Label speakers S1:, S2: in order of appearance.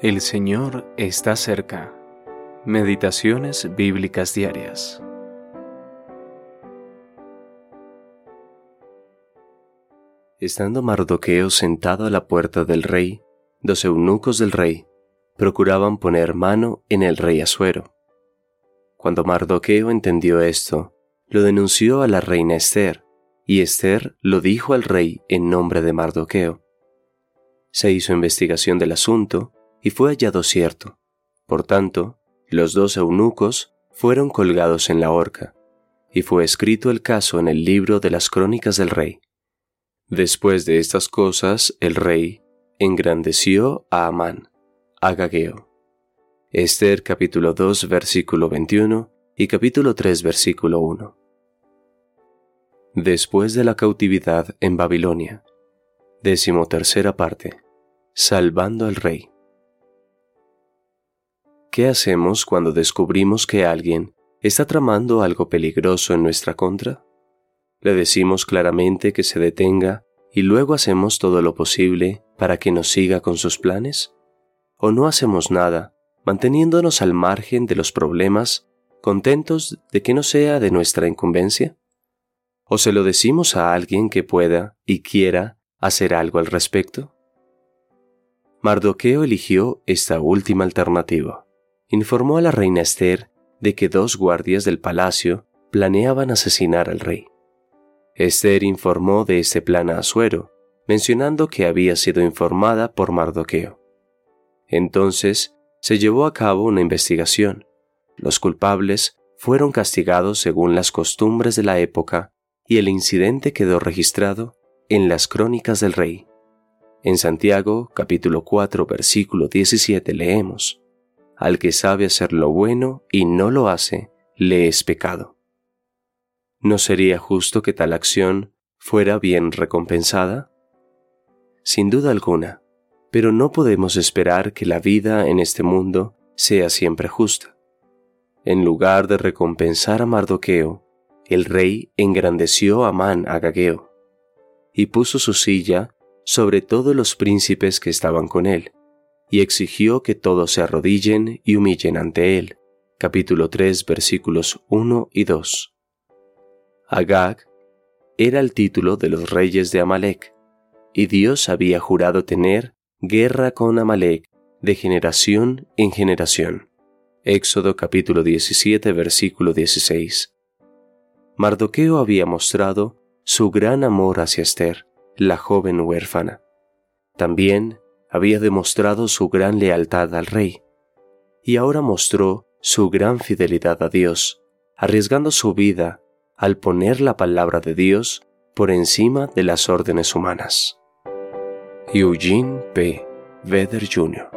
S1: El Señor está cerca. Meditaciones bíblicas diarias. Estando Mardoqueo sentado a la puerta del rey, dos eunucos del rey procuraban poner mano en el rey Asuero. Cuando Mardoqueo entendió esto, lo denunció a la reina Esther, y Esther lo dijo al rey en nombre de Mardoqueo. Se hizo investigación del asunto, y fue hallado cierto. Por tanto, los dos eunucos fueron colgados en la horca, y fue escrito el caso en el libro de las crónicas del rey. Después de estas cosas, el rey engrandeció a Amán, Agageo. Esther capítulo 2 versículo 21 y capítulo 3 versículo 1. Después de la cautividad en Babilonia, décimo tercera parte, salvando al rey. ¿Qué hacemos cuando descubrimos que alguien está tramando algo peligroso en nuestra contra? Le decimos claramente que se detenga y luego hacemos todo lo posible para que nos siga con sus planes? ¿O no hacemos nada, manteniéndonos al margen de los problemas, contentos de que no sea de nuestra incumbencia? ¿O se lo decimos a alguien que pueda y quiera hacer algo al respecto? Mardoqueo eligió esta última alternativa informó a la reina Esther de que dos guardias del palacio planeaban asesinar al rey. Esther informó de este plan a Asuero, mencionando que había sido informada por Mardoqueo. Entonces se llevó a cabo una investigación. Los culpables fueron castigados según las costumbres de la época y el incidente quedó registrado en las crónicas del rey. En Santiago capítulo 4 versículo 17 leemos, al que sabe hacer lo bueno y no lo hace, le es pecado. ¿No sería justo que tal acción fuera bien recompensada? Sin duda alguna, pero no podemos esperar que la vida en este mundo sea siempre justa. En lugar de recompensar a Mardoqueo, el rey engrandeció a Man Agageo y puso su silla sobre todos los príncipes que estaban con él y exigió que todos se arrodillen y humillen ante él. Capítulo 3 versículos 1 y 2. Agag era el título de los reyes de Amalek, y Dios había jurado tener guerra con Amalek de generación en generación. Éxodo capítulo 17 versículo 16. Mardoqueo había mostrado su gran amor hacia Esther, la joven huérfana. También había demostrado su gran lealtad al rey, y ahora mostró su gran fidelidad a Dios, arriesgando su vida al poner la palabra de Dios por encima de las órdenes humanas. Eugene P. Vedder Jr.